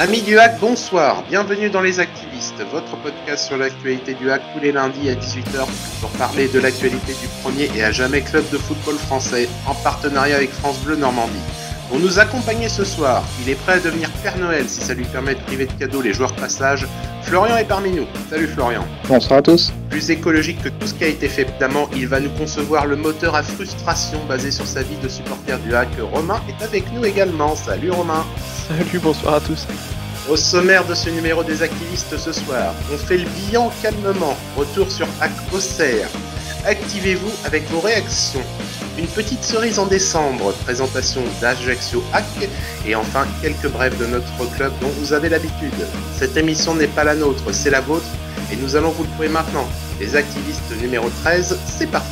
Amis du hack, bonsoir. Bienvenue dans Les Activistes, votre podcast sur l'actualité du hack tous les lundis à 18h pour parler de l'actualité du premier et à jamais club de football français en partenariat avec France Bleu Normandie. Pour nous accompagner ce soir, il est prêt à devenir Père Noël si ça lui permet de priver de cadeaux les joueurs passage. Florian est parmi nous. Salut Florian. Bonsoir à tous. Plus écologique que tout ce qui a été fait, évidemment, il va nous concevoir le moteur à frustration basé sur sa vie de supporter du hack. Romain est avec nous également. Salut Romain. Salut, bonsoir à tous. Au sommaire de ce numéro des activistes ce soir, on fait le bilan calmement. Retour sur Hack Auxerre. Activez-vous avec vos réactions. Une petite cerise en décembre, présentation d'Ajaccio Hack et enfin quelques brèves de notre club dont vous avez l'habitude. Cette émission n'est pas la nôtre, c'est la vôtre et nous allons vous le prouver maintenant. Les activistes numéro 13, c'est parti.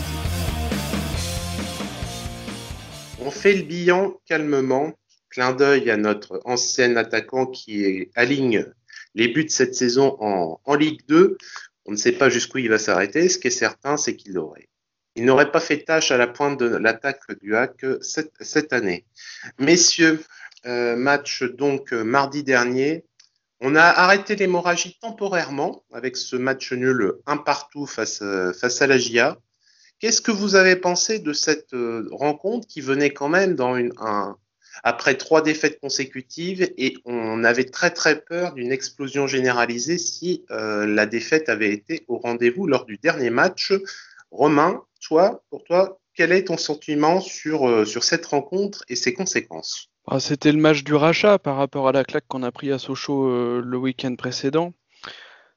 On fait le bilan calmement clin d'œil à notre ancien attaquant qui aligne les buts de cette saison en, Ligue 2. On ne sait pas jusqu'où il va s'arrêter. Ce qui est certain, c'est qu'il aurait. Il n'aurait pas fait tâche à la pointe de l'attaque du hack cette, année. Messieurs, euh, match donc mardi dernier. On a arrêté l'hémorragie temporairement avec ce match nul un partout face, face à la GIA. Qu'est-ce que vous avez pensé de cette euh, rencontre qui venait quand même dans un, après trois défaites consécutives et on avait très très peur d'une explosion généralisée si euh, la défaite avait été au rendez-vous lors du dernier match. Romain, toi, pour toi, quel est ton sentiment sur, euh, cette rencontre et ses conséquences? Ah, C'était le match du rachat par rapport à la claque qu'on a pris à Sochaux euh, le week-end précédent.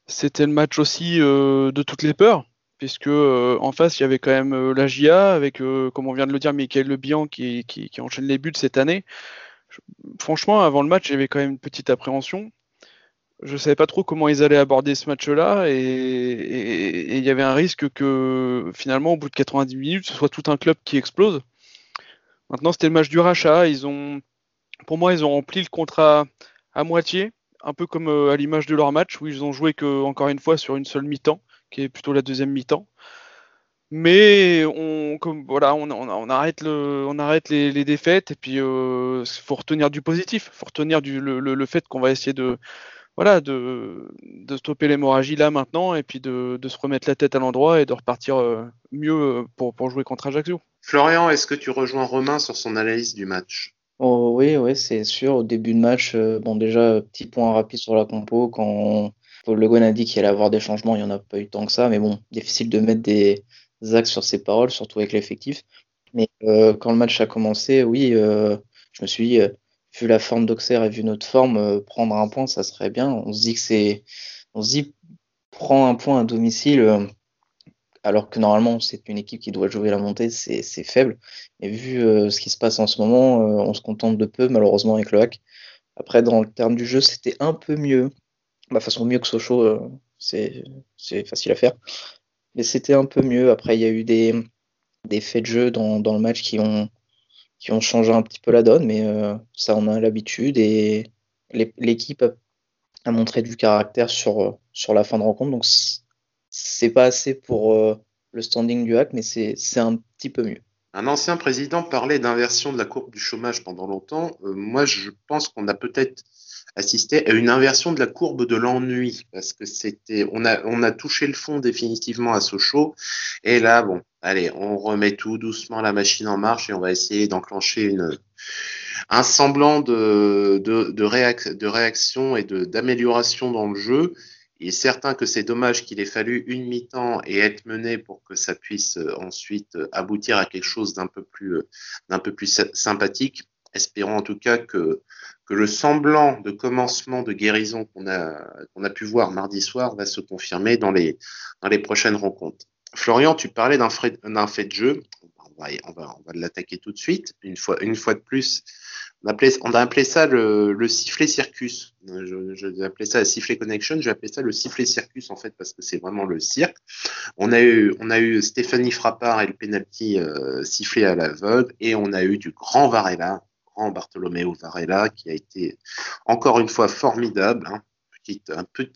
C'était le match aussi de toutes les peurs puisque euh, en face il y avait quand même euh, la GIA avec, euh, comme on vient de le dire, Michael Le Bihan qui, qui, enchaîne les buts cette année. franchement, avant le match, j'avais quand même une petite appréhension. Je savais pas trop comment ils allaient aborder ce match-là et il y avait un risque que finalement, au bout de 90 minutes, ce soit tout un club qui explose. Maintenant, c'était le match du rachat. Ils ont, pour moi, ils ont rempli le contrat à moitié, un peu comme à l'image de leur match où ils ont joué que encore une fois sur une seule mi-temps qui est plutôt la deuxième mi-temps. Mais on, voilà, on, arrête, les, défaites et puis il euh, faut retenir du positif, faut retenir le, fait qu'on va essayer de, voilà, de, de stopper l'hémorragie là maintenant et puis de, de, se remettre la tête à l'endroit et de repartir euh, mieux euh, pour, pour, jouer contre Ajaccio. Florian, est-ce que tu rejoins Romain sur son analyse du match? Oh, Oui, oui, c'est sûr. Au début de match, bon déjà petit point rapide sur la compo quand le Guen a dit qu'il allait avoir des changements, il n'y en a pas eu tant que ça, mais bon, difficile de mettre des axes sur ses paroles, surtout avec l'effectif. Mais euh, quand le match a commencé, oui, euh, je me suis dit, euh, vu la forme d'Auxerre et vu notre forme, prendre un point, ça serait bien. On se dit que c'est, on se dit, prendre un point à domicile, alors que normalement c'est une équipe qui doit jouer la montée, c'est faible. Mais vu ce qui se passe en ce moment, on se contente de peu, malheureusement, avec le hack. Après, dans le terme du jeu, c'était un peu mieux bah, façon mieux que Sochaux, euh, c'est facile à faire. Mais c'était un peu mieux. Après, il y a eu des, faits de jeu dans, le match qui ont, qui ont changé un petit peu la donne, mais euh, ça, on a l'habitude. Et l'équipe a, montré du caractère sur, sur la fin de rencontre. Donc, c'est pas assez pour euh, le standing du hack, mais c'est un petit peu mieux. Un ancien président parlait d'inversion de la courbe du chômage pendant longtemps. moi, je pense qu'on a peut-être assister à une inversion de la courbe de l'ennui parce que c'était on a on a touché le fond définitivement à Sochaux et là bon allez on remet tout doucement la machine en marche et on va essayer d'enclencher un semblant de réaction et d'amélioration dans le jeu il est certain que c'est dommage qu'il ait fallu une mi-temps et être mené pour que ça puisse euh, ensuite aboutir à quelque chose d'un peu plus euh, sympathique espérons en tout cas que le semblant de commencement de guérison qu'on a, pu voir mardi soir va se confirmer dans les prochaines rencontres. Florian, tu parlais d'un fait, fait de jeu. On va, on va, on va l'attaquer tout de suite. Une fois, une fois de plus, on, appelait, on a appelé ça le, le sifflet circus. Je, je appelé ça le sifflet connection. Je vais appeler ça le sifflet circus en fait parce que c'est vraiment le cirque. On a eu, on a eu Stéphanie Frappard et le penalty euh, sifflé à l'aveugle et on a eu du grand Varela Bartolomeo Varela, qui a été encore une fois formidable. Hein.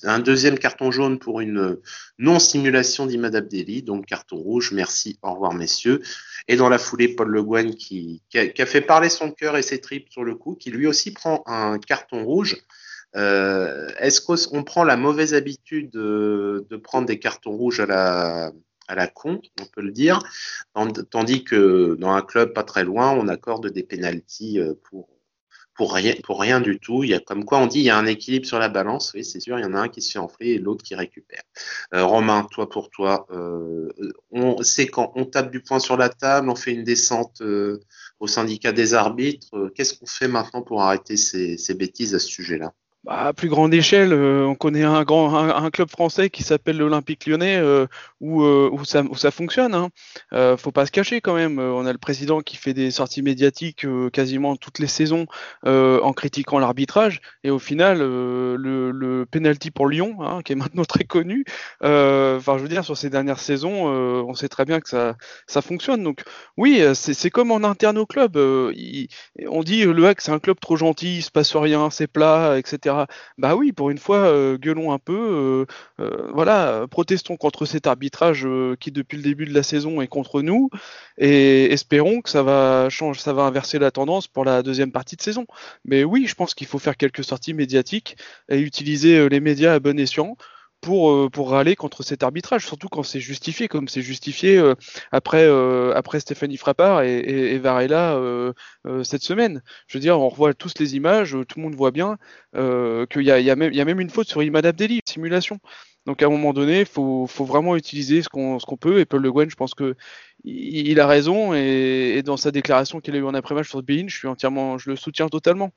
Un, deuxième carton jaune pour une non-simulation d'Imad Abdelli, donc carton rouge, merci, au revoir messieurs. Et dans la foulée, Paul Le Guen qui, a, fait parler son cœur et ses tripes sur le coup, qui lui aussi prend un carton rouge. Euh, est-ce qu'on prend la mauvaise habitude de, de, prendre des cartons rouges à la, à la con, on peut le dire, tandis que dans un club pas très loin, on accorde des pénalties euh, pour pour rien, pour rien du tout. Il y a comme quoi on dit il y a un équilibre sur la balance. Oui, c'est sûr, il y en a un qui se fait enfler et l'autre qui récupère. Euh, Romain, toi pour toi, euh, on c'est quand on tape du poing sur la table, on fait une descente euh, au syndicat des arbitres. Qu'est-ce qu'on fait maintenant pour arrêter ces, ces bêtises à ce sujet-là? Bah, à plus grande échelle, euh, on connaît un grand un, club français qui s'appelle l'Olympique Lyonnais euh, où, euh, où, ça, où ça fonctionne. Hein. Faut pas se cacher quand même. On a le président qui fait des sorties médiatiques quasiment toutes les saisons en critiquant l'arbitrage et au final le, le penalty pour Lyon, hein, qui est maintenant très connu. Enfin, je veux dire sur ces dernières saisons, on sait très bien que ça ça fonctionne. Donc oui, c'est comme en interne au club. on dit le HAC c'est un club trop gentil, il se passe rien, c'est plat, etc. Bah oui, pour une fois, euh, gueulons un peu, euh, euh, voilà, protestons contre cet arbitrage qui depuis le début de la saison est contre nous, et espérons que ça va changer, ça va inverser la tendance pour la deuxième partie de saison. Mais oui, je pense qu'il faut faire quelques sorties médiatiques et utiliser les médias à bon escient pour, euh, pour râler contre cet arbitrage, surtout quand c'est justifié, comme c'est justifié euh, après, euh, après Stéphanie Frappard et, et, Varela cette semaine. Je veux dire, on revoit tous les images, tout le monde voit bien qu'il y a, y, a y a même une faute sur Imad Abdelli, simulation. Donc à un moment donné, il faut, vraiment utiliser ce qu'on peut. Et Paul Le Guen, je pense que il, a raison. Et, et, dans sa déclaration qu'il a eu en après-match sur Bein, je suis entièrement, je le soutiens totalement.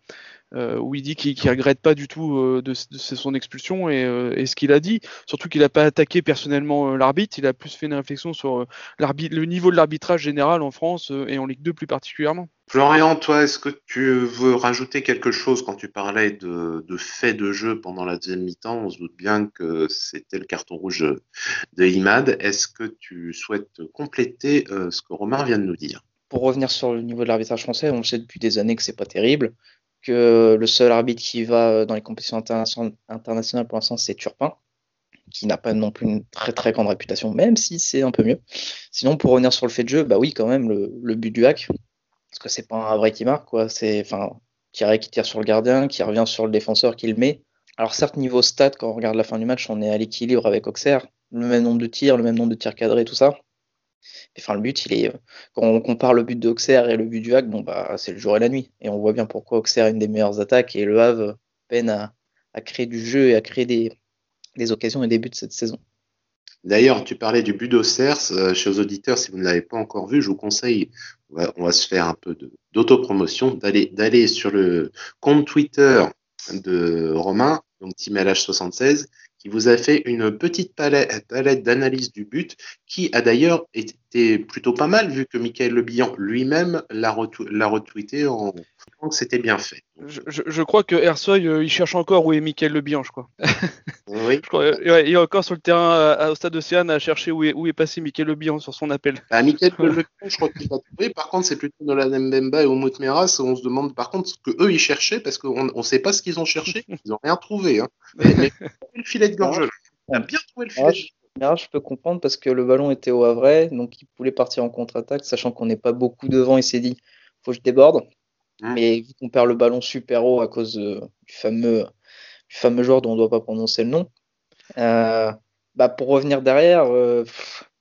Euh, où il dit qu'il ne regrette pas du tout euh, de, son expulsion euh, et, ce qu'il a dit. Surtout qu'il n'a pas attaqué personnellement l'arbitre, il a plus fait une réflexion sur le niveau de l'arbitrage général en France et en Ligue 2 plus particulièrement. Florian, toi, est-ce que tu veux rajouter quelque chose quand tu parlais de, de faits de jeu pendant la deuxième mi-temps? On se doute bien que c'était le carton rouge de Imad. Est-ce que tu souhaites compléter ce que Romain vient de nous dire? Pour revenir sur le niveau de l'arbitrage français, on sait depuis des années que c'est pas terrible que le seul arbitre qui va euh, dans les compétitions internationales pour l'instant, c'est Turpin, qui n'a pas non plus une très très grande réputation, même si c'est un peu mieux. Sinon, pour revenir sur le fait de jeu, bah oui, quand même, le, but du hack, parce que c'est pas un vrai qui marque, quoi. C'est, enfin, Thierry qui tire sur le gardien, qui revient sur le défenseur, qui le met. Alors certes, niveau stat, quand on regarde la fin du match, on est à l'équilibre avec Auxerre, le même nombre de tirs, le même nombre de tirs cadrés, tout ça. Enfin, le but, il est. Quand on compare le but de Auxerre et le but du Hague, bon, bah, c'est le jour et la nuit. Et on voit bien pourquoi Auxerre est une des meilleures attaques et le Havre peine à, créer du jeu et à créer des, occasions et des buts cette saison. D'ailleurs, tu parlais du d'Auxerre. Euh, aux auditeurs, si vous ne l'avez pas encore vu, je vous conseille, on va, se faire un peu d'autopromotion, d'aller, sur le compte Twitter de Romain, donc TeamLH76, qui vous a fait une petite palette d'analyse du but, qui a d'ailleurs été plutôt pas mal, vu que Michael Le lui-même l'a retweeté en disant que c'était bien fait. Je, je, crois que Ersoy, euh, il cherche encore où est Michael Le je crois. Oui. je crois, euh, il est encore sur le terrain au stade Océane à chercher où est, où est passé Michael Le sur son appel. Bah, Michael Le je crois qu'il l'a trouvé. Par contre, c'est plutôt Nolan Mbemba et Omout Meras. On se demande par contre ce que eux ils cherchaient, parce qu'on ne sait pas ce qu'ils ont cherché. Ils n'ont rien trouvé. Hein. Mais, le filet de gorge. Il a bien trouvé le filet. Je peux comprendre parce que le ballon était au Havre, donc il voulait partir en contre-attaque, sachant qu'on n'est pas beaucoup devant. Il s'est dit, faut que je déborde. Mmh. Mais vu qu'on perd le ballon super haut à cause du fameux, du fameux joueur dont on ne doit pas prononcer le nom, euh, bah pour revenir derrière, euh,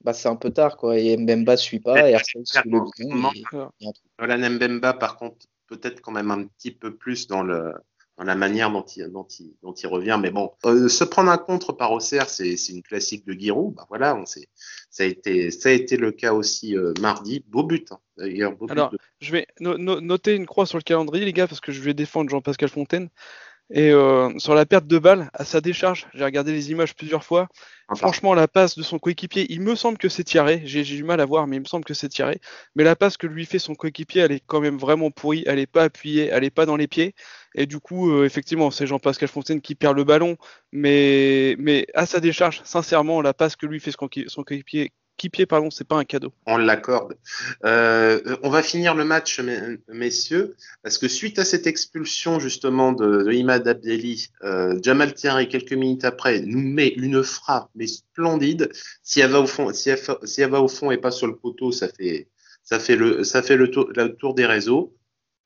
bah c'est un peu tard quoi. Et Mbemba suit pas. Et suit le Mbemba, par contre, peut-être quand même un petit peu plus dans le dans la manière dont il, dont il, dont il revient. Mais bon, euh, se prendre un contre par Auxerre, c'est une classique de Giroud. Bah voilà, on sait, ça a été, ça a été le cas aussi euh, mardi. Beau but, hein, d'ailleurs. Alors, je vais noter une croix sur le calendrier, les gars, parce que je vais défendre Jean-Pascal Fontaine. Et euh, sur la perte de balle à sa décharge, j'ai regardé les images plusieurs fois. Franchement, la passe de son coéquipier, il me semble que c'est tiré. J'ai du mal à voir, mais il me semble que c'est tiré. Mais la passe que lui fait son coéquipier, elle est quand même vraiment pourrie. Elle n'est pas appuyée, elle n'est pas dans les pieds. Et du coup, euh, effectivement, c'est Jean-Pascal Fontaine qui perd le ballon. Mais, mais à sa décharge, sincèrement, la passe que lui fait son coéquipier, qui pied, pardon, c'est pas un cadeau. On l'accorde. Euh, on va finir le match, messieurs, parce que suite à cette expulsion justement de, Imad Abdelli, euh, Jamal Thierry, quelques minutes après, nous met une frappe, mais splendide. Si elle va au fond, si elle, va au fond et pas sur le poteau, ça fait, ça fait le, ça fait le tour, le tour des réseaux.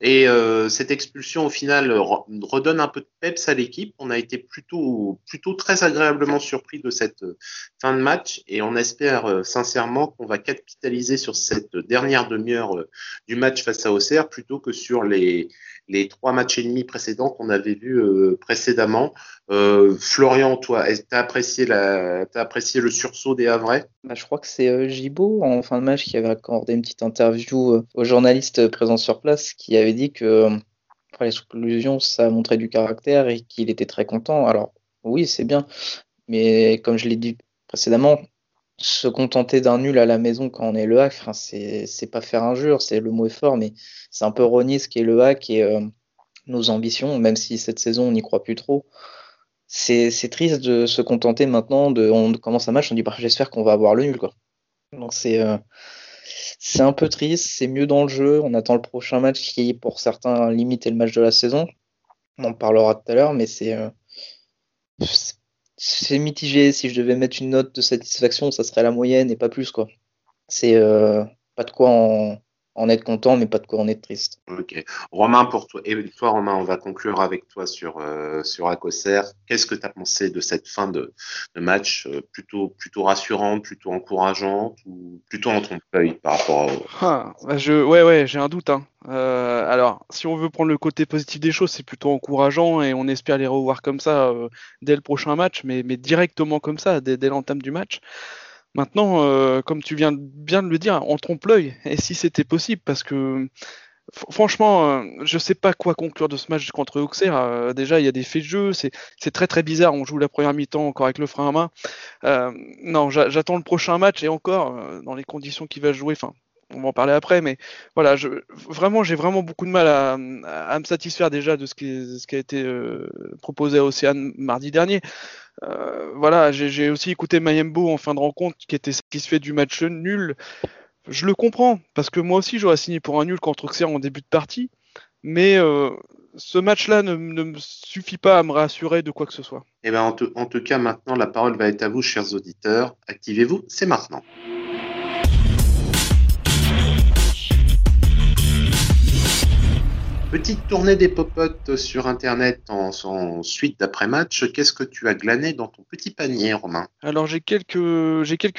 Et euh, cette expulsion, au final, redonne un peu de peps à l'équipe. On a été plutôt, plutôt très agréablement surpris de cette euh, fin de match et on espère euh, sincèrement qu'on va capitaliser sur cette dernière demi-heure du match face à Auxerre plutôt que sur les, les trois matchs et demi précédents qu'on avait vus précédemment. Florian, toi, t'as apprécié as apprécié le sursaut des Havrais? Bah, Je crois que c'est Gibault en fin de match qui avait accordé une petite interview aux journalistes présents sur place qui avait dit que après l'exclusion, ça montrait du caractère et qu'il était très content. Alors oui, c'est bien, mais comme je l'ai dit précédemment, se contenter d'un nul à la maison quand on est le hack, c'est pas faire injure, c'est le mot est fort, mais c'est un peu renier ce qui est le hack et euh, nos ambitions, même si cette saison on n'y croit plus trop. C'est triste de se contenter maintenant de on commence un match, on dit bah, j'espère qu'on va avoir le nul quoi. Donc c'est euh, c'est un peu triste, c'est mieux dans le jeu. On attend le prochain match qui, pour certains, limite le match de la saison. On en parlera tout à l'heure, mais c'est euh, mitigé. Si je devais mettre une note de satisfaction, ça serait la moyenne et pas plus quoi. C'est euh, pas de quoi en, en être content, mais pas de quoi en être triste. Ok. Romain, pour toi, et toi, Romain, on va conclure avec toi sur, euh, sur Acosser. Qu'est-ce que tu as pensé de cette fin de, match euh, plutôt, plutôt rassurante, plutôt encourageante ou plutôt en trompe-l'œil par rapport à. Ah, bah, je, ouais, ouais, j'ai un doute. Hein. Euh, alors, si on veut prendre le côté positif des choses, c'est plutôt encourageant et on espère les revoir comme ça dès le prochain match, mais, mais directement comme ça, dès, dès l'entame du match. Maintenant, euh, comme tu viens bien de le dire, on trompe l'œil. Et si c'était possible, parce que franchement, euh, je sais pas quoi conclure de ce match contre Auxerre. Euh, déjà, il y a des faits de jeu, c'est très très bizarre. On joue la première mi-temps encore avec le frein à main. non, j'attends le prochain match et encore dans les conditions qu'il va jouer. Enfin, on va en parler après, mais voilà, vraiment, j'ai vraiment beaucoup de mal à, me satisfaire déjà de ce qui, a été proposé à Océane mardi dernier. Euh, voilà, j'ai aussi écouté Mayembo en fin de rencontre qui était satisfait du match nul. Je le comprends, parce que moi aussi j'aurais signé pour un nul contre Auxerre en début de partie, mais euh, ce match-là ne, me suffit pas à me rassurer de quoi que ce soit. Eh ben, en tout cas, maintenant, la parole va être à vous, chers auditeurs. Activez-vous, c'est maintenant. Petite tournée des popotes sur Internet en, suite d'après-match. Qu'est-ce que tu as glané dans ton petit panier, Romain? Alors, j'ai quelques,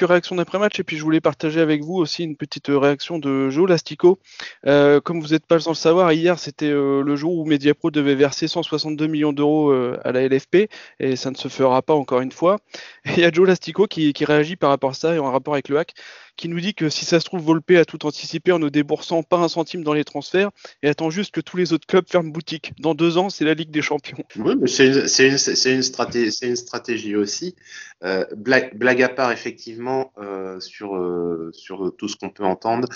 réactions d'après-match et puis je voulais partager avec vous aussi une petite réaction de Joe Lastico. Euh, comme vous n'êtes pas sans le savoir, hier, c'était euh, le jour où Mediapro devait verser 162 millions d'euros euh, à la LFP et ça ne se fera pas encore une fois. Et il y a Joe Lastico qui, qui réagit par rapport à ça et en rapport avec le hack qui nous dit que si ça se trouve, Volpe a tout anticipé en ne déboursant pas un centime dans les transferts et attend juste que tous les autres clubs ferment boutique. Dans deux ans, c'est la Ligue des Champions. Oui, mais c'est une, stratégie, aussi. Euh, blague, à part, effectivement, euh, sur, euh, sur tout ce qu'on peut entendre,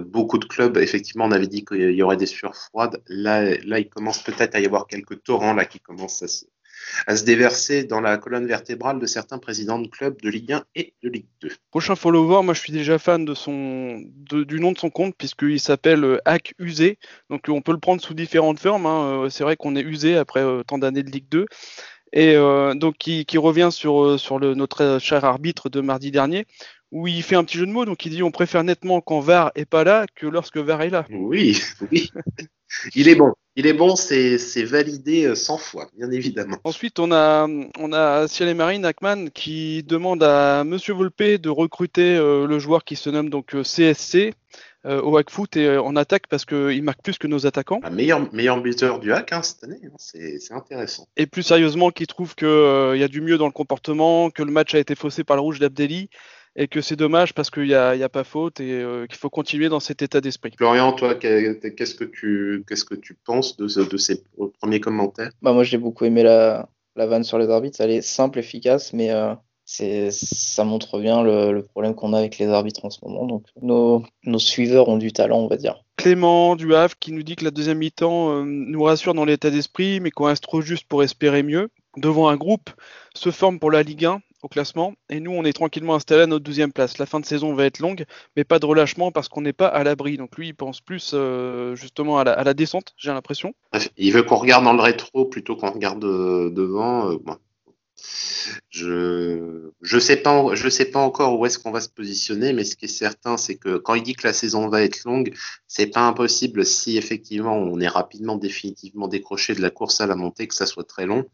beaucoup de clubs, effectivement, on avait dit qu'il y aurait des sueurs froides. Là, là il commence peut-être à y avoir quelques torrents là qui commencent à se, à se déverser dans la colonne vertébrale de certains présidents de clubs de Ligue 1 et de Ligue 2. Prochain follower, moi je suis déjà fan de son, du nom de son compte puisqu'il s'appelle euh, Hack Usé. Donc on peut le prendre sous différentes formes. Hein. Euh, c'est vrai qu'on est usé après euh, tant d'années de Ligue 2 et donc qui, revient sur, sur le, notre cher arbitre de mardi dernier, où il fait un petit jeu de mots, donc il dit on préfère nettement quand VAR est pas là que lorsque VAR est là. Oui, oui. Il est bon. Il est bon, c'est validé 100 euh, fois, bien évidemment. Ensuite, on a, on a Ciel et Marine Ackman qui demande à Monsieur Volpe de recruter euh, le joueur qui se nomme donc CSC euh, au hack foot et en attaque parce qu'il marque plus que nos attaquants. Un meilleur, meilleur buteur du hack hein, cette année, hein, c'est intéressant. Et plus sérieusement, qui trouve qu'il y a du mieux dans le comportement, que le match a été faussé par le rouge d'Abdelli et que c'est dommage parce qu'il n'y a, a, pas faute et euh, qu'il faut continuer dans cet état d'esprit. Florian, toi, qu'est-ce que tu, qu'est-ce que tu penses de, de ces premiers commentaires bah Moi, j'ai beaucoup aimé la, la vanne sur les arbitres. Elle est simple, efficace, mais euh, c'est, ça montre bien le, problème qu'on a avec les arbitres en ce moment. Donc, nos, nos, suiveurs ont du talent, on va dire. Clément du Havre qui nous dit que la deuxième mi-temps euh, nous rassure dans l'état d'esprit, mais qu'on reste trop juste pour espérer mieux. Devant un groupe se forme pour la Ligue 1 au classement. Et nous, on est tranquillement installé à notre 12 place. La fin de saison va être longue, mais pas de relâchement parce qu'on n'est pas à l'abri. Donc lui, il pense plus euh, justement à la, descente, j'ai l'impression. Il veut qu'on regarde dans le rétro plutôt qu'on regarde euh, devant. Euh, Je je sais pas je sais pas encore où est-ce qu'on va se positionner, mais ce qui est certain, c'est que quand il dit que la saison va être longue, c'est pas impossible si effectivement on est rapidement définitivement décroché de la course à la montée que ça soit très long,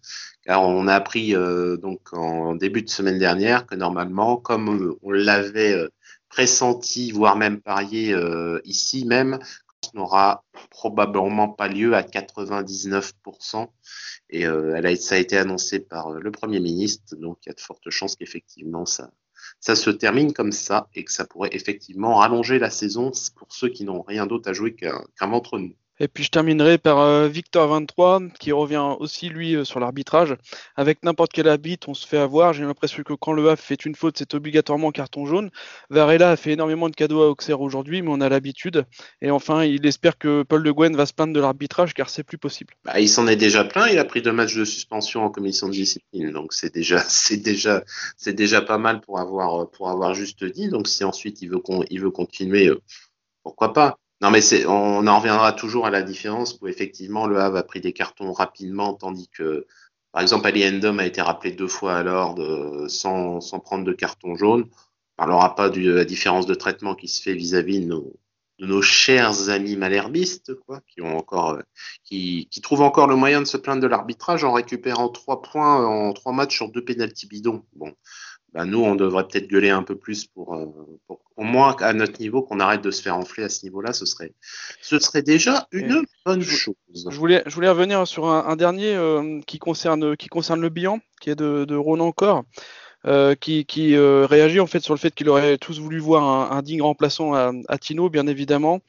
car on a appris euh, donc en début de semaine dernière que normalement, comme on l'avait euh, pressenti, voire même parié euh, ici même, n'aura probablement pas lieu à 99%. Et euh, ça a été annoncé par euh, le Premier ministre, donc il y a de fortes chances qu'effectivement ça, ça se termine comme ça et que ça pourrait effectivement rallonger la saison pour ceux qui n'ont rien d'autre à jouer qu'un ventre nous. Et puis je terminerai par euh, Victor 23 qui revient aussi lui euh, sur l'arbitrage. Avec n'importe quel arbitre, on se fait avoir. J'ai l'impression que quand le HAF fait une faute, c'est obligatoirement carton jaune. Varela a fait énormément de cadeaux à Auxerre aujourd'hui, mais on a l'habitude. Et enfin, il espère que Paul Le Guen va se plaindre de l'arbitrage car c'est plus possible. Bah, il s'en est déjà plein. Il a pris deux matchs de suspension en commission de discipline, donc c'est déjà, c'est déjà, c'est déjà pas mal pour avoir, pour avoir juste dit. Donc si ensuite il veut, veut continuer, euh, pourquoi pas? Non, mais on en reviendra toujours à la différence où effectivement le Havre a pris des cartons rapidement, tandis que, par exemple, Ali Endom a été rappelé deux fois à l'ordre sans, sans prendre de carton jaune. On parlera pas de la différence de traitement qui se fait vis-à-vis de nos, chers amis malherbistes, quoi, qui ont encore, qui, qui trouvent encore le moyen de se plaindre de l'arbitrage en récupérant trois points en trois matchs sur deux pénalty bidons. Bon, bah, nous, on devrait peut-être gueuler un peu plus pour, euh, pour, au moins à notre niveau, qu'on arrête de se faire enfler à ce niveau-là. Ce serait, ce serait déjà une bonne chose. Je voulais, je voulais revenir sur un, un dernier euh, qui, concerne, qui concerne le bilan, qui est de, de Ronan Corps. Euh, qui, qui euh, réagit en fait sur le fait qu'il aurait tous voulu voir un, un digne remplaçant à, à, Tino, bien évidemment.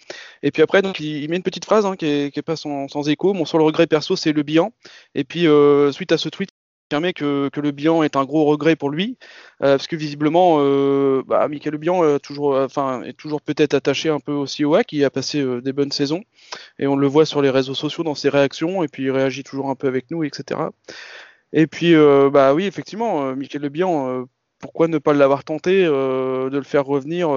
Et puis après, donc il, il met une petite phrase hein, qui, est, qui est pas sans, sans écho. Mon seul regret perso, c'est le bilan. Et puis euh, suite à ce tweet, confirmer que, que, le bilan est un gros regret pour lui, euh, parce que visiblement, euh, bah, Michael Le Bihan euh, toujours, enfin, est toujours peut-être attaché un peu aussi au HAC, il a passé euh, des bonnes saisons, et on le voit sur les réseaux sociaux dans ses réactions, et puis il réagit toujours un peu avec nous, etc. Et puis, euh, bah oui, effectivement, Michael Le Bihan, pourquoi ne pas l'avoir tenté de le faire revenir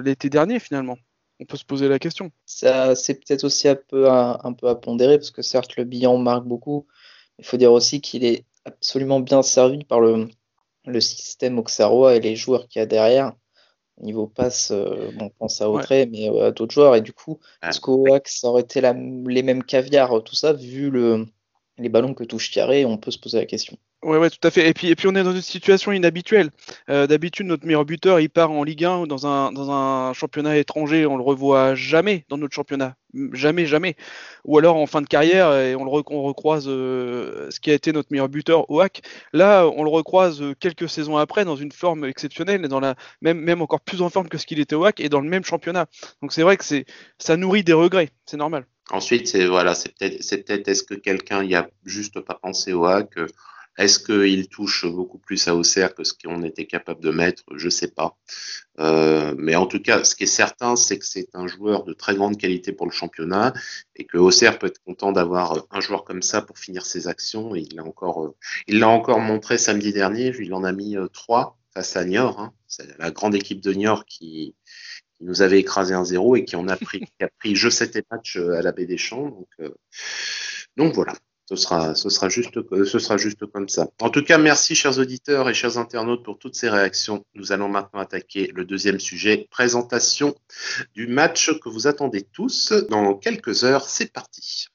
l'été dernier finalement? On peut se poser la question. C'est peut-être aussi un peu à, un peu à pondérer, parce que certes, le bilan marque beaucoup. Il faut dire aussi qu'il est absolument bien servi par le, le système Auxerrois et les joueurs qu'il y a derrière. Niveau passe, euh, on pense à ouais. mais euh, à d'autres joueurs. Et du coup, est-ce qu'au ça aurait été la, les mêmes caviars, tout ça, vu le, les ballons que touche Thierry, on peut se poser la question. Ouais, ouais, tout à fait. Et puis, et puis on est dans une situation inhabituelle. Euh, D'habitude, notre meilleur buteur, il part en Ligue 1 dans un, dans un championnat étranger, on le revoit jamais dans notre championnat, jamais, jamais. Ou alors en fin de carrière et on le on recroise euh, ce qui a été notre meilleur buteur au HAC. Là, on le recroise quelques saisons après dans une forme exceptionnelle, dans la même, même encore plus en forme que ce qu'il était au HAC et dans le même championnat. Donc c'est vrai que ça nourrit des regrets, c'est normal. Ensuite, c'est voilà, c'est peut-être, est-ce que quelqu'un y a juste pas pensé au HAC est-ce qu'il touche beaucoup plus à Auxerre que ce qu'on était capable de mettre? Je ne sais pas. Euh, mais en tout cas, ce qui est certain, c'est que c'est un joueur de très grande qualité pour le championnat et que Auxerre peut être content d'avoir un joueur comme ça pour finir ses actions. Il l'a encore, euh, encore montré samedi dernier. Il en a mis euh, trois face à Niort. Hein. C'est la grande équipe de Niort qui, nous avait écrasé un 0 et qui a pris, qui a pris jeu 7 et match à la baie des Champs. Donc voilà. Ce sera, ce, sera juste, ce sera juste comme ça. En tout cas, merci chers auditeurs et chers internautes pour toutes ces réactions. Nous allons maintenant attaquer le deuxième sujet, présentation du match que vous attendez tous. Dans quelques heures, c'est parti.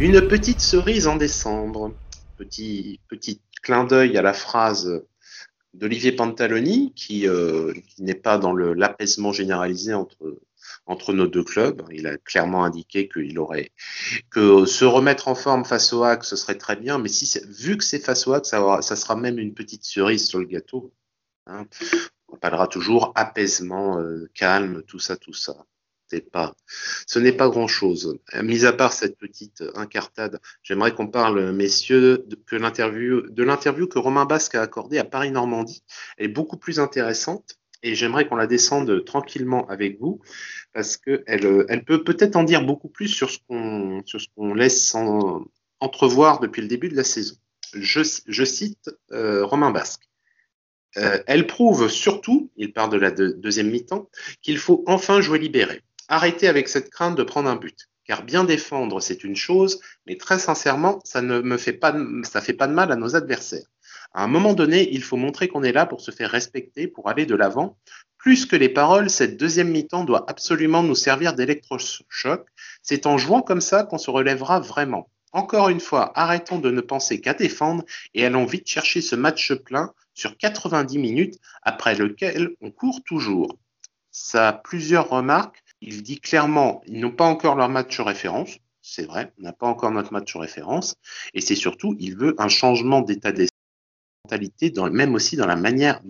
Une petite cerise en décembre. Petit, petit clin d'œil à la phrase d'Olivier Pantaloni, qui, euh, qui n'est pas dans l'apaisement généralisé entre entre nos deux clubs. Il a clairement indiqué qu'il aurait que se remettre en forme face au HAC, ce serait très bien, mais vu que c'est face au HAC, ça, sera même une petite cerise sur le gâteau. Hein. On parlera toujours apaisement, euh, calme, tout ça, tout ça. Ce n'est pas grand chose. Mis à part cette petite incartade, j'aimerais qu'on parle, messieurs, de, l'interview, que Romain Basque a accordée à Paris Normandie. Elle est beaucoup plus intéressante et j'aimerais qu'on la descende tranquillement avec vous parce qu'elle elle peut peut-être en dire beaucoup plus sur ce qu'on laisse en, entrevoir depuis le début de la saison. Je, cite euh, Romain Basque. Euh, elle prouve surtout, il parle de la de, deuxième mi-temps, qu'il faut enfin jouer libéré. Arrêter avec cette crainte de prendre un but. car bien défendre, c'est une chose, mais très sincèrement, ça ne me fait pas, ça fait pas de mal à nos adversaires. À un moment donné, il faut montrer qu'on est là pour se faire respecter, pour aller de l'avant. Plus que les paroles, cette deuxième mi-temps doit absolument nous servir d'électrochoc. C'est en jouant comme ça qu'on se relèvera vraiment. Encore une fois, arrêtons de ne penser qu'à défendre et allons vite chercher ce match plein sur 90 minutes après lequel on court toujours. Ça a plusieurs remarques. Il dit clairement, ils n'ont pas encore leur match référence. C'est vrai, on n'a pas encore notre match référence. Et c'est surtout, il veut un changement d'état d'esprit mentalité, même aussi dans la manière,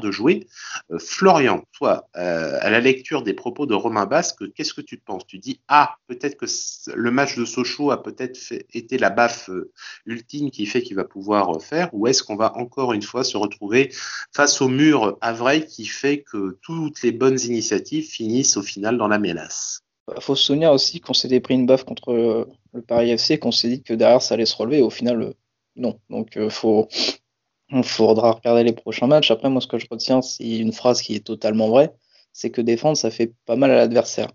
de jouer. Euh, Florian, toi, euh, à la lecture des propos de Romain Basque, qu'est-ce que tu penses? Tu dis ah peut-être que le match de Sochaux a peut-être été la baffe euh, ultime qui fait qu'il va pouvoir faire, ou est-ce qu'on va encore une fois se retrouver face au mur vrai qui fait que toutes les bonnes initiatives finissent au final dans la mélasse? Il bah, faut se souvenir aussi qu'on s'était pris une baffe contre le Paris FC, qu'on s'est dit que derrière ça allait se relever. Au final, non. Donc, il faut, il faudra regarder les prochains matchs. Après, moi, ce que je retiens, c'est une phrase qui est totalement vraie, c'est que défendre, ça fait pas mal à l'adversaire.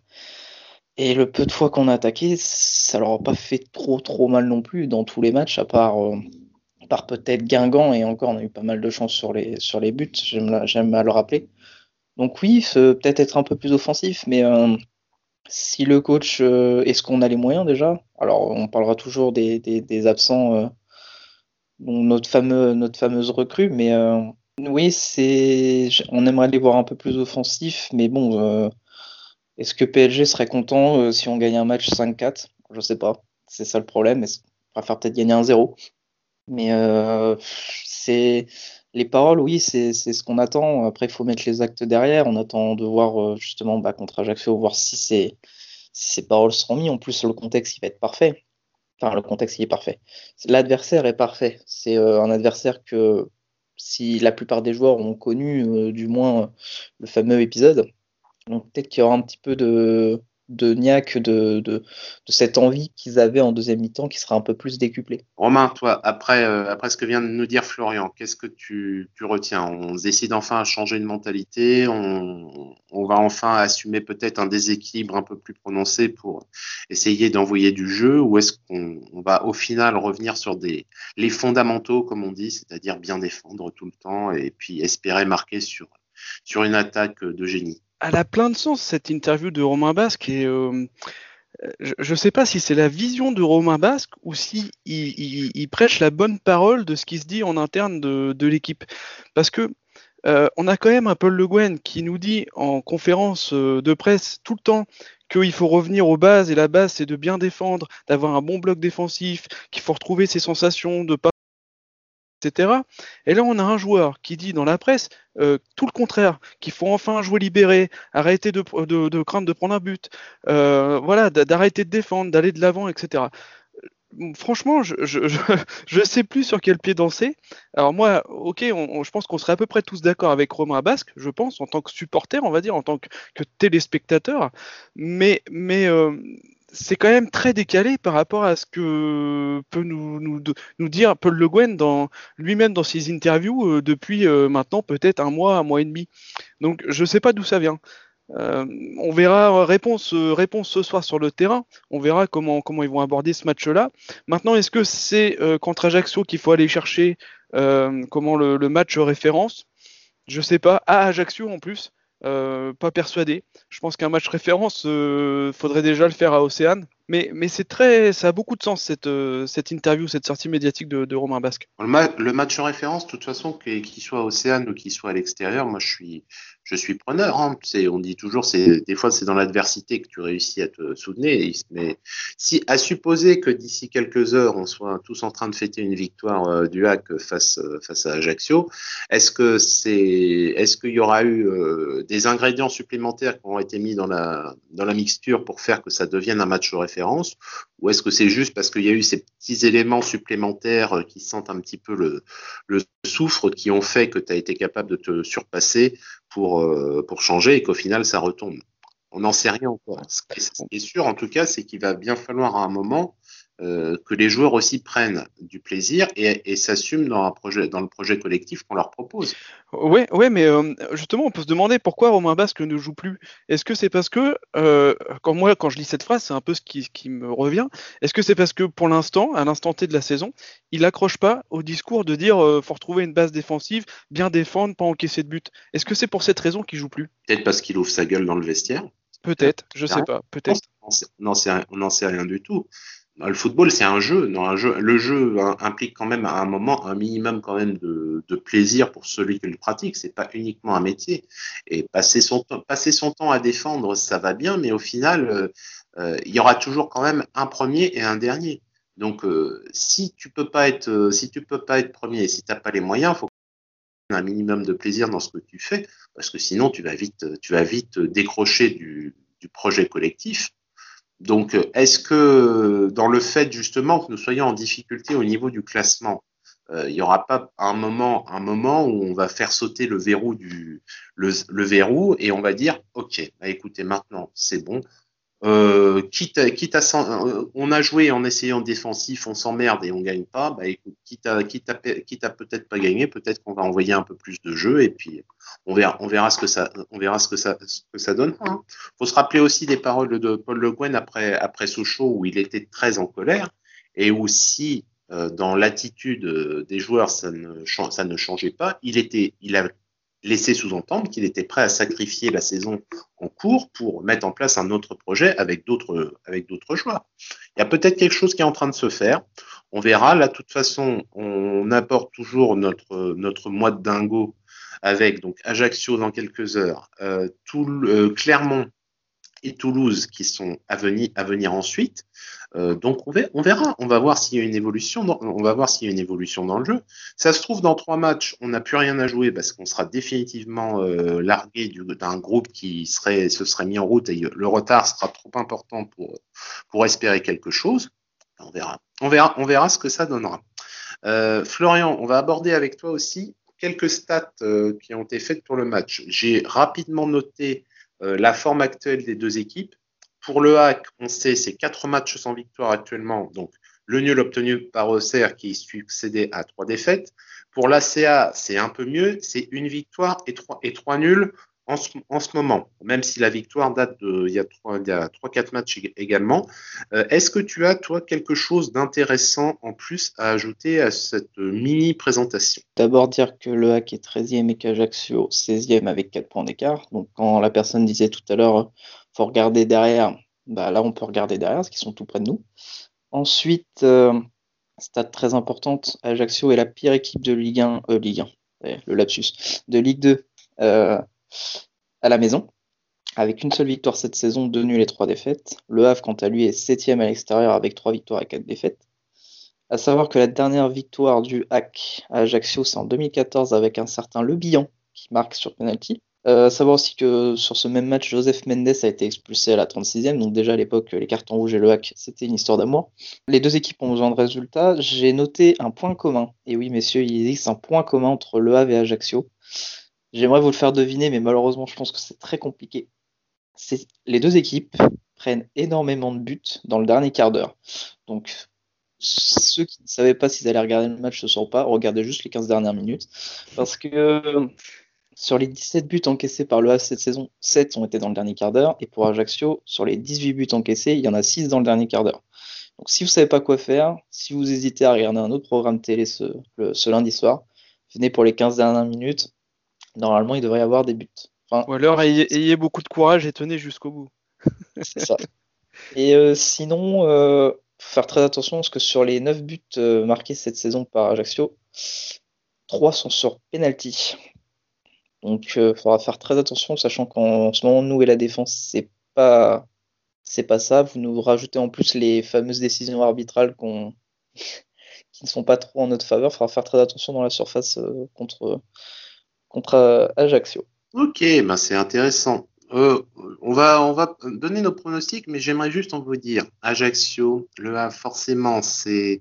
Et le peu de fois qu'on a attaqué, ça leur a pas fait trop trop mal non plus dans tous les matchs, à part, euh, peut-être Guingamp, et encore, on a eu pas mal de chance sur les, buts, j'aime à le rappeler. Donc oui, peut-être être un peu plus offensif, mais euh, si le coach, euh, est-ce qu'on a les moyens déjà? Alors, on parlera toujours des absents notre, fameuse recrue. Mais euh, oui, c'est, on aimerait les voir un peu plus offensifs. Mais bon, euh, est-ce que PSG serait content euh, si on gagne un match 5-4 Je sais pas. C'est ça le problème. On préfère peut-être gagner un 0. Mais c'est les paroles, oui, c'est ce qu'on attend. Après, il faut mettre les actes derrière. On attend de voir justement bah, contre Ajaccio, voir si, si ces paroles seront mises. En plus, le contexte, il va être parfait. Enfin, le contexte, il est parfait. L'adversaire est parfait. C'est euh, un adversaire que, si la plupart des joueurs ont connu, euh, du moins, le fameux épisode, donc peut-être qu'il y aura un petit peu de, de niaque, de, de, cette envie qu'ils avaient en deuxième mi-temps qui sera un peu plus décuplée. Romain, toi, après, euh, après ce que vient de nous dire Florian, qu'est-ce que tu, tu, retiens? On décide enfin à changer de mentalité, on, on va enfin assumer peut-être un déséquilibre un peu plus prononcé pour essayer d'envoyer du jeu, ou est-ce qu'on va au final revenir sur des, les fondamentaux, comme on dit, c'est-à-dire bien défendre tout le temps et puis espérer marquer sur, sur une attaque de génie? Elle a plein de sens cette interview de Romain Basque et euh, je ne sais pas si c'est la vision de Romain Basque ou si il, prêche la bonne parole de ce qui se dit en interne de, l'équipe. Parce que euh, on a quand même un Paul Le Guen qui nous dit en conférence euh, de presse tout le temps qu'il faut revenir aux bases et la base c'est de bien défendre, d'avoir un bon bloc défensif, qu'il faut retrouver ses sensations, de pas etc. Et là, on a un joueur qui dit dans la presse euh, tout le contraire, qu'il faut enfin jouer libéré, arrêter de, craindre de prendre un but, euh, voilà, d'arrêter de défendre, d'aller de l'avant, etc. Euh, franchement, je, je, sais plus sur quel pied danser. Alors moi, ok, je pense qu'on serait à peu près tous d'accord avec Romain Basque, je pense, en tant que supporter, on va dire, en tant que, téléspectateur. Mais, mais c'est quand même très décalé par rapport à ce que peut nous, dire Paul Le Guen lui-même dans ses interviews euh, depuis euh, maintenant peut-être un mois, un mois et demi. Donc je ne sais pas d'où ça vient. Euh, on verra réponse, ce soir sur le terrain. On verra comment, ils vont aborder ce match-là. Maintenant, est-ce que c'est contre Ajaccio qu'il faut aller chercher comment le, le, match référence? Je sais pas. À Ajaccio en plus. Euh, pas persuadé. Je pense qu'un match référence, euh, faudrait déjà le faire à Océane. Mais, mais c'est très, ça a beaucoup de sens cette, euh, cette interview, cette sortie médiatique de, de Romain Basque. Le, match référence, de toute façon, qu'il soit à Océane ou qu'il soit à l'extérieur, moi je suis, je suis preneur. Hein. On dit toujours, c'est des fois c'est dans l'adversité que tu réussis à te soutenir. Mais si, à supposer que d'ici quelques heures, on soit tous en train de fêter une victoire euh, du HAC face euh, face à Ajaccio, est-ce que c'est, est-ce qu'il y aura eu euh, des ingrédients supplémentaires qui ont été mis dans la dans la mixture pour faire que ça devienne un match référence, ou est-ce que c'est juste parce qu'il y a eu ces petits éléments supplémentaires qui sentent un petit peu le le soufre qui ont fait que tu as été capable de te surpasser pour, euh, pour changer et qu'au final, ça retombe? On n'en sait rien encore. Ce qui est sûr, en tout cas, c'est qu'il va bien falloir à un moment euh, que les joueurs aussi prennent du plaisir et, et s'assument dans, un projet, dans le projet collectif qu'on leur propose. Oui, ouais, mais euh, justement, on peut se demander pourquoi Romain Basque ne joue plus. Est-ce que c'est parce que, euh, quand moi, quand je lis cette phrase, c'est un peu ce qui, qui me revient. Est-ce que c'est parce que pour l'instant, à l'instant T de la saison, il accroche pas au discours de dire faut retrouver une base défensive, bien défendre, pas encaisser de but. Est-ce que c'est pour cette raison qu'il joue plus? Peut-être parce qu'il ouvre sa gueule dans le vestiaire? Peut-être, je sais pas, peut-être. On n'en sait, sait, rien du tout le football, c'est un jeu. Le jeu implique quand même à un moment un minimum quand même de, plaisir pour celui qui le pratique. C'est pas uniquement un métier. Et passer son temps, passer son temps à défendre, ça va bien, mais au final, euh, euh, il y aura toujours quand même un premier et un dernier. Donc, euh, si tu peux pas être, si tu peux pas être premier et si t'as pas les moyens, faut un minimum de plaisir dans ce que tu fais, parce que sinon tu vas vite, tu vas vite décrocher du projet collectif. Donc, euh, est-ce que dans le fait justement que nous soyons en difficulté au niveau du classement, euh, il n'y aura pas un moment, un moment où on va faire sauter le verrou du le, verrou et on va dire ok, bah écoutez maintenant c'est bon, euh, quitte, quitte à euh, on a joué en essayant défensif, on s'emmerde et on gagne pas. Bah écoute, quitte à, quitte à, quitte à peut-être pas gagner, peut-être qu'on va envoyer un peu plus de jeu et puis on verra, on verra ce que ça, on verra ce que ça, ce que ça donne. Hein. Faut se rappeler aussi des paroles de Paul Le Guen après après Sochaux où il était très en colère et aussi euh, dans l'attitude des joueurs ça ne ça ne changeait pas. Il était, il a laissé sous-entendre qu'il était prêt à sacrifier la saison en cours pour mettre en place un autre projet avec d'autres avec joueurs. Il y a peut-être quelque chose qui est en train de se faire. On verra. Là, de toute façon, on apporte toujours notre notre mois de dingo avec donc Ajaccio dans quelques heures, euh, tout, euh, Clermont Toulouse qui sont à venir, ensuite. Euh, donc on, verra, on va voir s'il y a une évolution, dans, on va voir s'il y a une évolution dans le jeu. Ça se trouve dans trois matchs, on n'a plus rien à jouer parce qu'on sera définitivement euh, largué d'un groupe qui serait se serait mis en route et le retard sera trop important pour pour espérer quelque chose. On verra, on verra, on verra ce que ça donnera. Euh, Florian, on va aborder avec toi aussi quelques stats qui ont été faites pour le match. J'ai rapidement noté la forme actuelle des deux équipes. Pour le HAC, on sait c'est quatre matchs sans victoire actuellement, donc le nul obtenu par Auxerre qui succédait à trois défaites. Pour l'ACA, c'est un peu mieux, c'est une victoire et trois, et trois nuls en ce, en ce, moment, même si la victoire date de il y a trois, il y a trois quatre matchs également. Euh, Est-ce que tu as toi quelque chose d'intéressant en plus à ajouter à cette mini présentation D'abord dire que le hack est 13e et qu'Ajaccio 16e avec 4 points d'écart. Donc quand la personne disait tout à l'heure faut regarder derrière, bah là on peut regarder derrière parce qu'ils sont tout près de nous. Ensuite, euh, stade très importante, Ajaccio est la pire équipe de Ligue 1, euh, Ligue 1, le lapsus, de Ligue 2. À la maison, avec une seule victoire cette saison, deux nuls et trois défaites. Le Havre, quant à lui, est septième à l'extérieur avec trois victoires et quatre défaites. À savoir que la dernière victoire du HAC à Ajaccio, c'est en 2014 avec un certain Le Bihan qui marque sur penalty. Euh, à savoir aussi que sur ce même match, Joseph Mendes a été expulsé à la 36e, donc déjà à l'époque, les cartons rouges et le hack, c'était une histoire d'amour. Les deux équipes ont besoin de résultats. J'ai noté un point commun. Et oui, messieurs, il existe un point commun entre le Havre et Ajaccio. J'aimerais vous le faire deviner, mais malheureusement, je pense que c'est très compliqué. Les deux équipes prennent énormément de buts dans le dernier quart d'heure. Donc, ceux qui ne savaient pas s'ils allaient regarder le match ce soir pas, regardez juste les 15 dernières minutes. Parce que sur les 17 buts encaissés par le A cette saison, 7 ont été dans le dernier quart d'heure. Et pour Ajaccio, sur les 18 buts encaissés, il y en a 6 dans le dernier quart d'heure. Donc si vous ne savez pas quoi faire, si vous hésitez à regarder un autre programme télé ce, ce lundi soir, venez pour les 15 dernières minutes normalement, il devrait y avoir des buts. Ou alors, ayez, beaucoup de courage et tenez jusqu'au bout. C'est ça. Et euh, sinon, euh, faire très attention parce que sur les 9 buts euh, marqués cette saison par Ajaccio, 3 sont sur penalty. Donc, il faudra faire très attention, sachant qu'en ce moment, nous et la défense, c'est pas, c'est pas ça. Vous nous rajoutez en plus les fameuses décisions arbitrales qu'on, qui ne sont pas trop en notre faveur. Il faudra faire très attention dans la surface contre contre euh, Ajaccio. Ok, ben c'est intéressant. Euh, on, va, on va donner nos pronostics, mais j'aimerais juste en vous dire, Ajaccio, le A, forcément, c'est,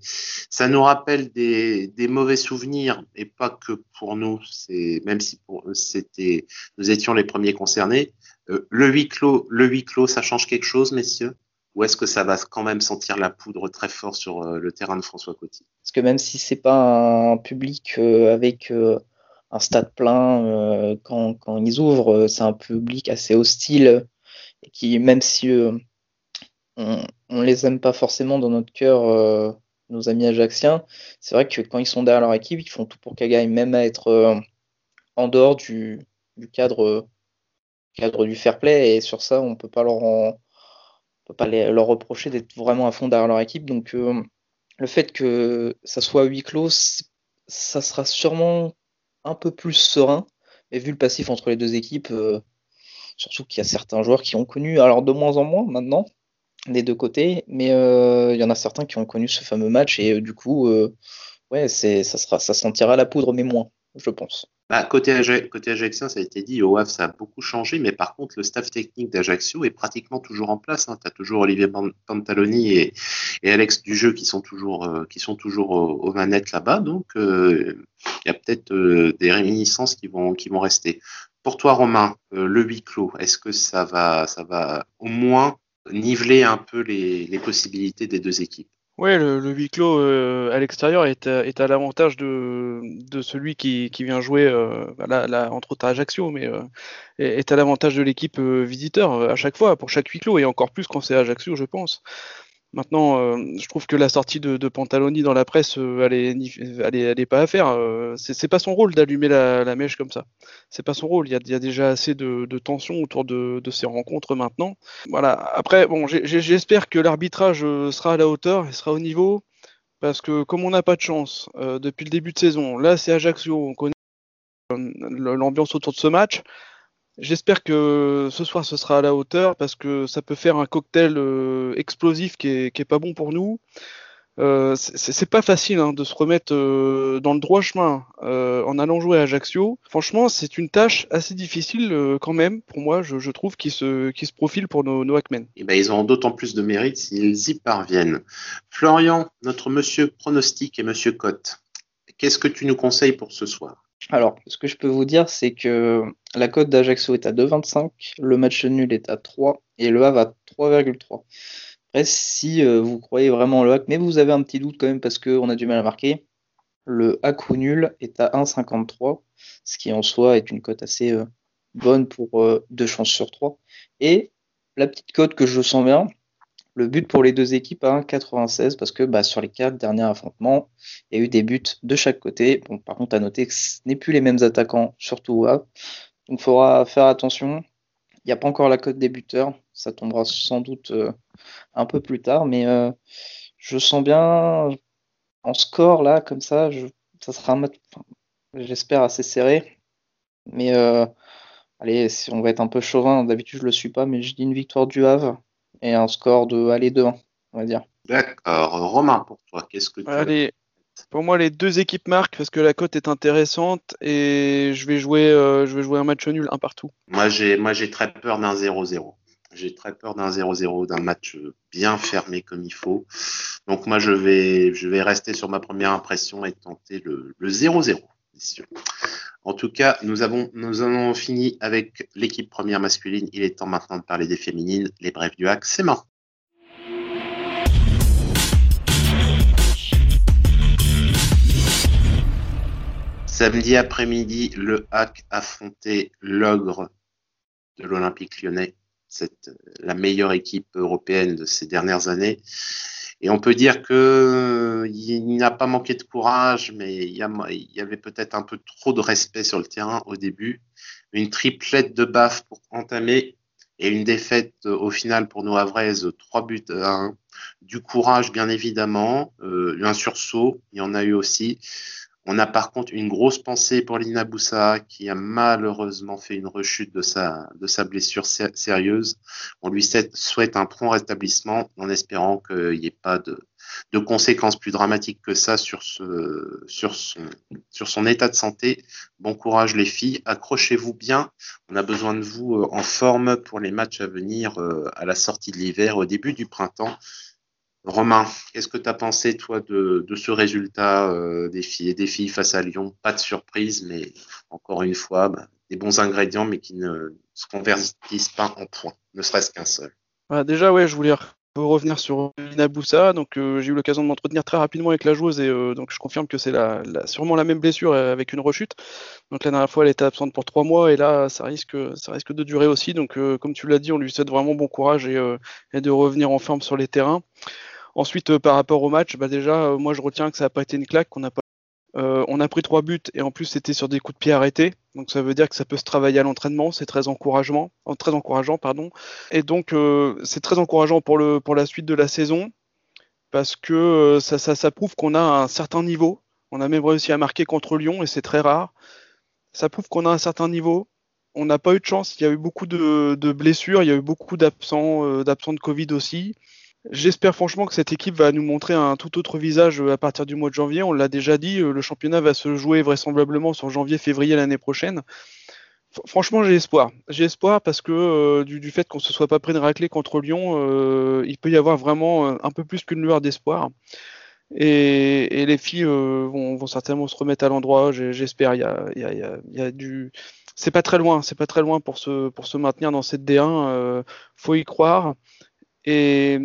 ça nous rappelle des, des, mauvais souvenirs, et pas que pour nous, c'est, même si pour c'était, nous étions les premiers concernés. Euh, le huis clos, le huis clos, ça change quelque chose, messieurs? Ou est-ce que ça va quand même sentir la poudre très fort sur le terrain de François Coty? Parce que même si c'est pas un public avec un stade plein, quand, quand, ils ouvrent, c'est un public assez hostile et qui, même si on, on les aime pas forcément dans notre cœur, nos amis ajaxiens, c'est vrai que quand ils sont derrière leur équipe, ils font tout pour qu'elle gagne, même à être en dehors du, du cadre cadre du fair play et sur ça on peut pas leur peut pas leur reprocher d'être vraiment à fond derrière leur équipe. Donc euh, le fait que ça soit huis clos ça sera sûrement un peu plus serein. Et vu le passif entre les deux équipes euh, surtout qu'il y a certains joueurs qui ont connu alors de moins en moins maintenant des deux côtés mais euh, il y en a certains qui ont connu ce fameux match et du coup ouais c'est ça sera ça sentira la poudre mais moins je pense bah, côté, côté Ajaxien, ça a été dit, au Havre, ça a beaucoup changé, mais par contre, le staff technique d'Ajaccio est pratiquement toujours en place. Hein. Tu as toujours Olivier Pantaloni et, Alex Dujeu qui sont toujours, euh, qui sont toujours aux, manettes là-bas. Donc, euh, il y a peut-être euh, des réminiscences qui vont, qui vont rester. Pour toi, Romain, le huis clos, est-ce que ça va, ça va au moins niveler un peu les, les possibilités des deux équipes? Ouais, le, le huis clos euh, à l'extérieur est, est, à l'avantage de, de celui qui, qui vient jouer, euh, bah là, entre autres à Ajaccio, mais euh, est à l'avantage de l'équipe euh, visiteur à chaque fois, pour chaque huis clos, et encore plus quand c'est Ajaccio, je pense. Maintenant, euh, je trouve que la sortie de, de Pantaloni dans la presse, euh, elle, est, pas à faire. Euh, c'est pas son rôle d'allumer la, mèche comme ça. C'est pas son rôle. Il y a, il déjà assez de, de tension autour de, ces rencontres maintenant. Voilà. Après, bon, j'espère que l'arbitrage sera à la hauteur et sera au niveau. Parce que comme on n'a pas de chance euh, depuis le début de saison, là c'est Ajaccio, on connaît l'ambiance autour de ce match. J'espère que ce soir ce sera à la hauteur parce que ça peut faire un cocktail euh, explosif qui est, pas bon pour nous. Euh, c'est pas facile hein, de se remettre euh, dans le droit chemin euh, en allant jouer à Ajaccio. Franchement, c'est une tâche assez difficile quand même pour moi, je, trouve, qui se, qui se profile pour nos, nos Hackmen. Eh ben, ils ont d'autant plus de mérite s'ils y parviennent. Florian, notre monsieur pronostic et monsieur Cotte, qu'est-ce que tu nous conseilles pour ce soir? Alors, ce que je peux vous dire, c'est que la cote d'Ajaccio est à 2,25, le match nul est à 3 et le Havre à 3,3. Après, si euh, vous croyez vraiment le hack, mais vous avez un petit doute quand même parce qu'on a du mal à marquer, le hack ou nul est à 1,53, ce qui en soi est une cote assez euh, bonne pour euh, deux chances sur 3. Et la petite cote que je sens bien, le but pour les deux équipes à 1,96 parce que bah, sur les quatre derniers affrontements, il y a eu des buts de chaque côté. Bon, par contre, à noter que ce n'est plus les mêmes attaquants, surtout à. Donc, il faudra faire attention. Il n'y a pas encore la cote des buteurs. Ça tombera sans doute euh, un peu plus tard, mais euh, je sens bien en score là, comme ça, ça sera un match, j'espère, assez serré. Mais euh, allez, si on va être un peu chauvin, d'habitude je le suis pas, mais je dis une victoire du Havre et un score de aller 2-1, on va dire. D'accord. Romain, pour toi, qu'est-ce que tu Allez, pour moi, les deux équipes marquent parce que la cote est intéressante et je vais jouer, euh, je vais jouer un match nul, un partout. Moi, j'ai, moi, j'ai très peur d'un 0-0. J'ai très peur d'un 0-0, d'un match bien fermé comme il faut. Donc moi, je vais, je vais rester sur ma première impression et tenter le 0-0. En tout cas, nous avons, nous avons fini avec l'équipe première masculine. Il est temps maintenant de parler des féminines. Les brefs du hack, c'est mort. Samedi après-midi, le hack affrontait l'ogre de l'Olympique lyonnais. C'est la meilleure équipe européenne de ces dernières années. Et on peut dire que il n'a pas manqué de courage, mais il y, avait peut-être un peu trop de respect sur le terrain au début. Une triplette de baffes pour entamer et une défaite au final pour nos Havraises, trois buts à un. Du courage, bien évidemment, euh, un sursaut, il y en a eu aussi. On a par contre une grosse pensée pour Lina Boussa qui a malheureusement fait une rechute de sa, de sa blessure sérieuse. On lui souhaite un prompt rétablissement en espérant qu'il n'y ait pas de, de, conséquences plus dramatiques que ça sur, ce, sur, son, sur son état de santé. Bon courage les filles, accrochez-vous bien. On a besoin de vous euh, en forme pour les matchs à venir euh, à la sortie de l'hiver, au début du printemps. Romain, qu'est-ce que tu as pensé, toi, de, ce résultat euh, des filles et des filles face à Lyon? Pas de surprise, mais encore une fois, bah, des bons ingrédients, mais qui ne se convertissent pas en points, ne serait-ce qu'un seul. Bah, déjà, ouais, je voulais revenir sur Lina. Donc euh, j'ai eu l'occasion de m'entretenir très rapidement avec la joueuse et euh, donc je confirme que c'est sûrement la même blessure avec une rechute. Donc la dernière fois elle était absente pour trois mois et là ça risque, de durer aussi. Donc comme tu l'as dit, on lui souhaite vraiment bon courage et, de revenir en forme sur les terrains. Ensuite par rapport au match, bah déjà moi je retiens que ça n'a pas été une claque, qu'on n'a pas euh, on a pris trois buts et en plus c'était sur des coups de pied arrêtés. Donc ça veut dire que ça peut se travailler à l'entraînement, c'est très encourageant, euh, très encourageant pardon. Et donc euh, c'est très encourageant pour le pour la suite de la saison parce que ça, ça, prouve qu'on a un certain niveau. On a même réussi à marquer contre Lyon et c'est très rare. Ça prouve qu'on a un certain niveau. On n'a pas eu de chance. Il y a eu beaucoup de, de blessures, il y a eu beaucoup d'absents, d'absents de Covid aussi. J'espère franchement que cette équipe va nous montrer un tout autre visage euh, à partir du mois de janvier. On l'a déjà dit, euh, le championnat va se jouer vraisemblablement sur janvier-février l'année prochaine. franchement, j'ai espoir. J'ai espoir parce que euh, du, fait qu'on se soit pas pris de raclée contre Lyon, il peut y avoir vraiment un peu plus qu'une lueur d'espoir. Et, les filles vont, certainement se remettre à l'endroit. J'espère. Il y a, du c'est pas très loin, c'est pas très loin pour se, pour se maintenir dans cette D1. faut y croire. Et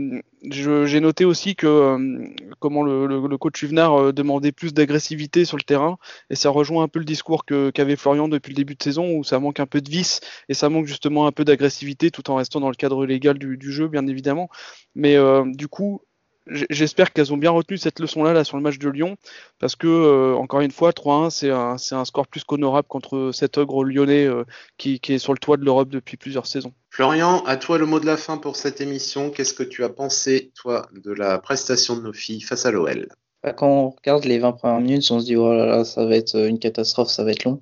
j'ai noté aussi que euh, comment le, coach Juvenard euh, demandait plus d'agressivité sur le terrain, et ça rejoint un peu le discours qu'avait Florian depuis le début de saison, où ça manque un peu de vis, et ça manque justement un peu d'agressivité, tout en restant dans le cadre légal du, jeu, bien évidemment. Mais euh, du coup, J'espère qu'elles ont bien retenu cette leçon-là là, sur le match de Lyon, parce que, euh, encore une fois, 3-1, c'est un, un, score plus qu'honorable contre cet ogre lyonnais euh, qui, qui, est sur le toit de l'Europe depuis plusieurs saisons. Florian, à toi le mot de la fin pour cette émission. Qu'est-ce que tu as pensé, toi, de la prestation de nos filles face à l'OL bah, Quand on regarde les 20 premières minutes, on se dit, oh là là, ça va être une catastrophe, ça va être long.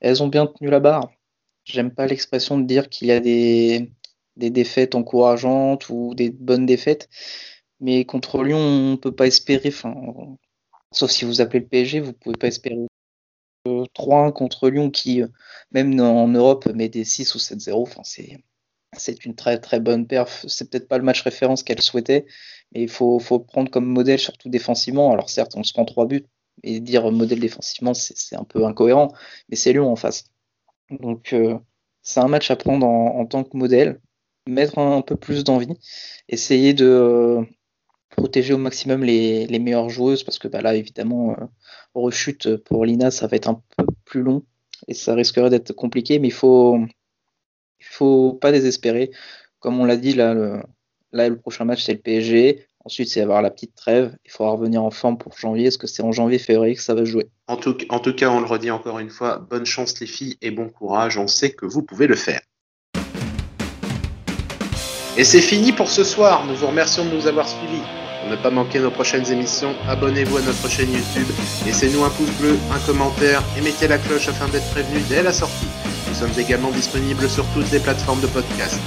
Elles ont bien tenu la barre. J'aime pas l'expression de dire qu'il y a des, des défaites encourageantes ou des bonnes défaites mais contre Lyon, on ne peut pas espérer, sauf si vous appelez le PSG, vous ne pouvez pas espérer 3-1 contre Lyon qui, euh, même en Europe, met des 6 ou 7-0. Enfin, c'est, une très très bonne perf. C'est peut-être pas le match référence qu'elle souhaitait, mais il faut, prendre comme modèle, surtout défensivement. Alors certes, on se prend 3 buts, et dire modèle défensivement, c'est, un peu incohérent, mais c'est Lyon en face. Donc euh, c'est un match à prendre en, tant que modèle, mettre un peu plus d'envie, essayer de, protéger au maximum les, meilleures joueuses parce que bah, là évidemment euh, rechute pour Lina ça va être un peu plus long et ça risquerait d'être compliqué mais il faut il faut pas désespérer. Comme on l'a dit là le, là le prochain match c'est le PSG ensuite c'est avoir la petite trêve. Il faudra revenir en forme pour janvier. Est-ce que c'est en janvier février que ça va jouer? En tout, en tout cas on le redit encore une fois bonne chance les filles et bon courage. On sait que vous pouvez le faire. Et c'est fini pour ce soir. Nous vous remercions de nous avoir suivis. Pour ne pas manquer nos prochaines émissions, abonnez-vous à notre chaîne YouTube, laissez-nous un pouce bleu, un commentaire et mettez la cloche afin d'être prévenu dès la sortie. Nous sommes également disponibles sur toutes les plateformes de podcast.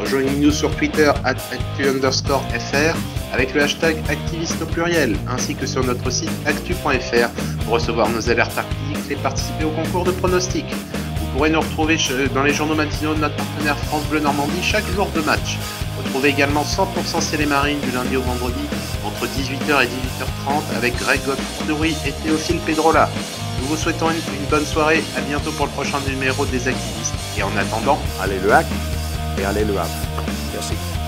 Rejoignez-nous sur Twitter at fr avec le hashtag activiste au pluriel, ainsi que sur notre site actu.fr pour recevoir nos alertes articles et participer au concours de pronostics. Vous pourrez nous retrouver dans les journaux matinaux de notre partenaire France Bleu Normandie chaque jour de match. Retrouvez également 100% Marine du lundi au vendredi entre 18h et 18h30 avec Greg Godfrey et Théophile Pedrola. Nous vous souhaitons une, une, bonne soirée, à bientôt pour le prochain numéro des activistes. Et en attendant, allez le hack et allez le hack. Merci.